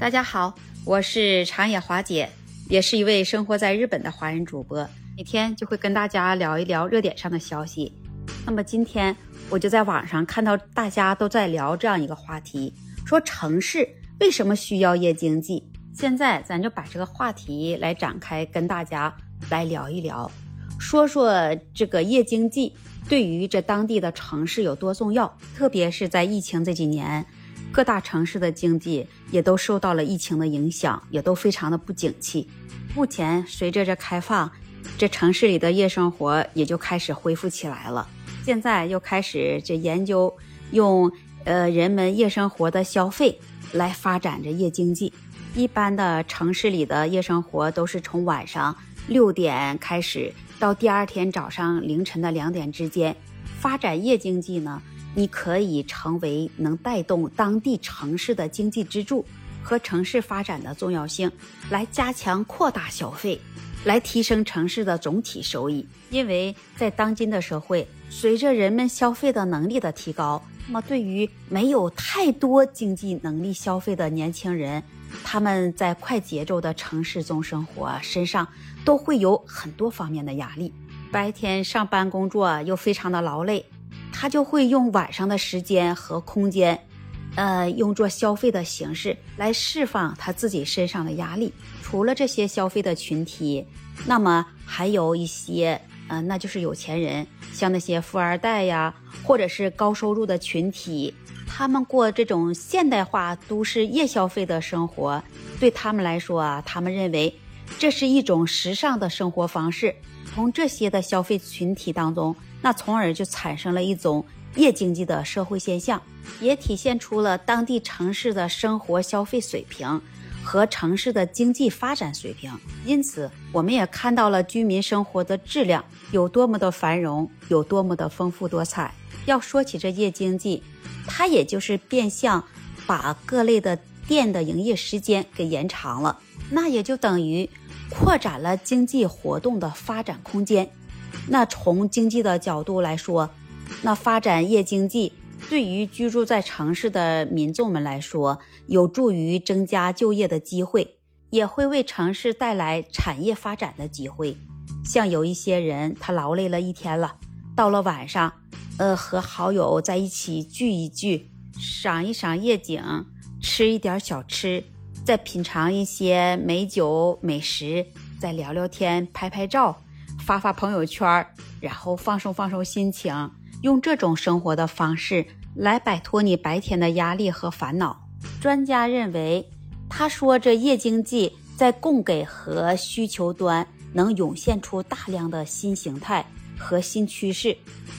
大家好，我是长野华姐，也是一位生活在日本的华人主播，每天就会跟大家聊一聊热点上的消息。那么今天我就在网上看到大家都在聊这样一个话题，说城市为什么需要夜经济？现在咱就把这个话题来展开，跟大家来聊一聊，说说这个夜经济对于这当地的城市有多重要，特别是在疫情这几年。各大城市的经济也都受到了疫情的影响，也都非常的不景气。目前随着这开放，这城市里的夜生活也就开始恢复起来了。现在又开始这研究用呃人们夜生活的消费来发展着夜经济。一般的城市里的夜生活都是从晚上六点开始，到第二天早上凌晨的两点之间。发展夜经济呢？你可以成为能带动当地城市的经济支柱和城市发展的重要性，来加强扩大消费，来提升城市的总体收益。因为在当今的社会，随着人们消费的能力的提高，那么对于没有太多经济能力消费的年轻人，他们在快节奏的城市中生活，身上都会有很多方面的压力。白天上班工作又非常的劳累。他就会用晚上的时间和空间，呃，用作消费的形式来释放他自己身上的压力。除了这些消费的群体，那么还有一些，呃，那就是有钱人，像那些富二代呀，或者是高收入的群体，他们过这种现代化都市夜消费的生活，对他们来说啊，他们认为这是一种时尚的生活方式。从这些的消费群体当中。那从而就产生了一种夜经济的社会现象，也体现出了当地城市的生活消费水平和城市的经济发展水平。因此，我们也看到了居民生活的质量有多么的繁荣，有多么的丰富多彩。要说起这夜经济，它也就是变相把各类的店的营业时间给延长了，那也就等于扩展了经济活动的发展空间。那从经济的角度来说，那发展夜经济对于居住在城市的民众们来说，有助于增加就业的机会，也会为城市带来产业发展的机会。像有一些人，他劳累了一天了，到了晚上，呃，和好友在一起聚一聚，赏一赏夜景，吃一点小吃，再品尝一些美酒美食，再聊聊天，拍拍照。发发朋友圈，然后放松放松心情，用这种生活的方式来摆脱你白天的压力和烦恼。专家认为，他说这夜经济在供给和需求端能涌现出大量的新形态和新趋势，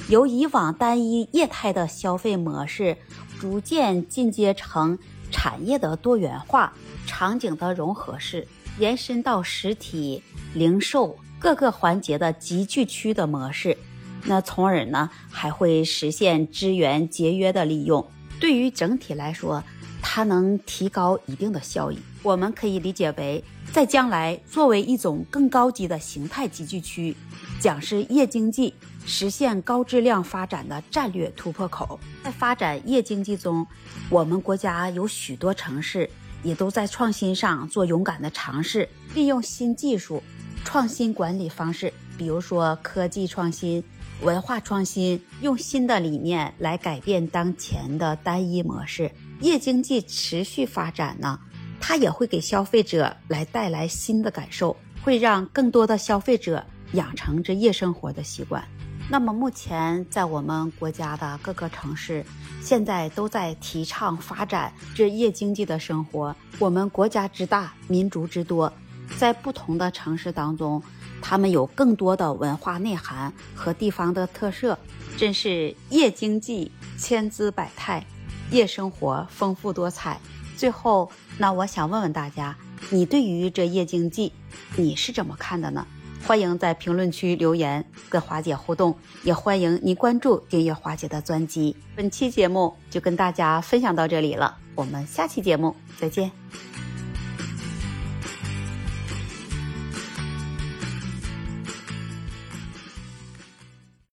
由以往单一业态的消费模式，逐渐进阶成产业的多元化、场景的融合式，延伸到实体零售。各个环节的集聚区的模式，那从而呢还会实现资源节约的利用。对于整体来说，它能提高一定的效益。我们可以理解为，在将来作为一种更高级的形态集聚区，将是夜经济实现高质量发展的战略突破口。在发展夜经济中，我们国家有许多城市也都在创新上做勇敢的尝试，利用新技术。创新管理方式，比如说科技创新、文化创新，用新的理念来改变当前的单一模式。夜经济持续发展呢，它也会给消费者来带来新的感受，会让更多的消费者养成这夜生活的习惯。那么目前在我们国家的各个城市，现在都在提倡发展这夜经济的生活。我们国家之大，民族之多。在不同的城市当中，他们有更多的文化内涵和地方的特色，真是夜经济千姿百态，夜生活丰富多彩。最后，那我想问问大家，你对于这夜经济，你是怎么看的呢？欢迎在评论区留言跟华姐互动，也欢迎您关注订阅华姐的专辑。本期节目就跟大家分享到这里了，我们下期节目再见。